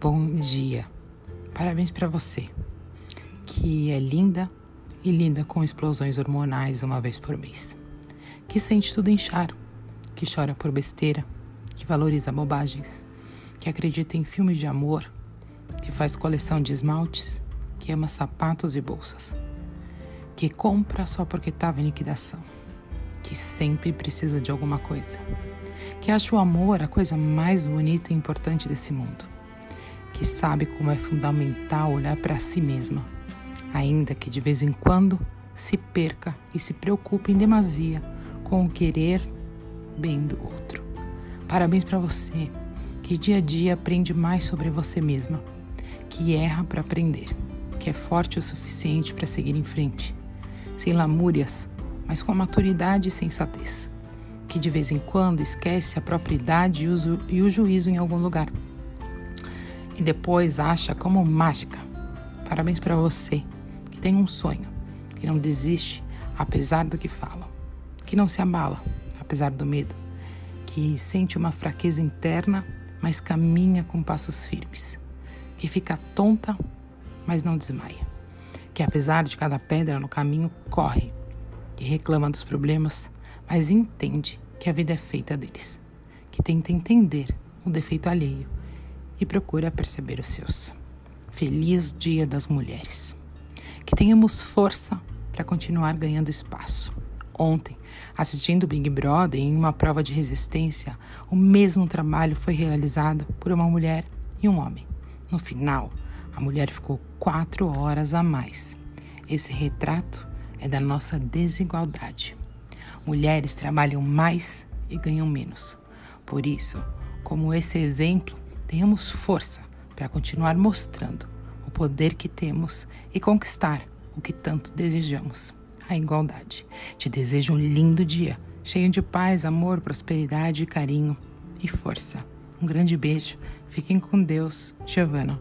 Bom dia. Parabéns para você, que é linda e linda com explosões hormonais uma vez por mês. Que sente tudo inchar, que chora por besteira, que valoriza bobagens, que acredita em filmes de amor, que faz coleção de esmaltes, que ama sapatos e bolsas, que compra só porque estava em liquidação, que sempre precisa de alguma coisa, que acha o amor a coisa mais bonita e importante desse mundo, que sabe como é fundamental olhar para si mesma, ainda que de vez em quando se perca e se preocupe em demasia com o querer bem do outro. Parabéns para você, que dia a dia aprende mais sobre você mesma, que erra para aprender, que é forte o suficiente para seguir em frente, sem lamúrias, mas com maturidade e sensatez, que de vez em quando esquece a própria idade e o juízo em algum lugar. E depois acha como mágica. Parabéns para você, que tem um sonho, que não desiste apesar do que falam, que não se abala apesar do medo, que sente uma fraqueza interna, mas caminha com passos firmes, que fica tonta, mas não desmaia, que apesar de cada pedra no caminho, corre, que reclama dos problemas, mas entende que a vida é feita deles, que tenta entender o defeito alheio e procura perceber os seus. Feliz Dia das Mulheres. Que tenhamos força para continuar ganhando espaço Ontem, assistindo Big Brother em uma prova de resistência, o mesmo trabalho foi realizado por uma mulher e um homem. No final, a mulher ficou quatro horas a mais. Esse retrato é da nossa desigualdade. Mulheres trabalham mais e ganham menos. Por isso, como esse exemplo, tenhamos força para continuar mostrando o poder que temos e conquistar o que tanto desejamos a igualdade. Te desejo um lindo dia, cheio de paz, amor, prosperidade, carinho e força. Um grande beijo. Fiquem com Deus, Giovana.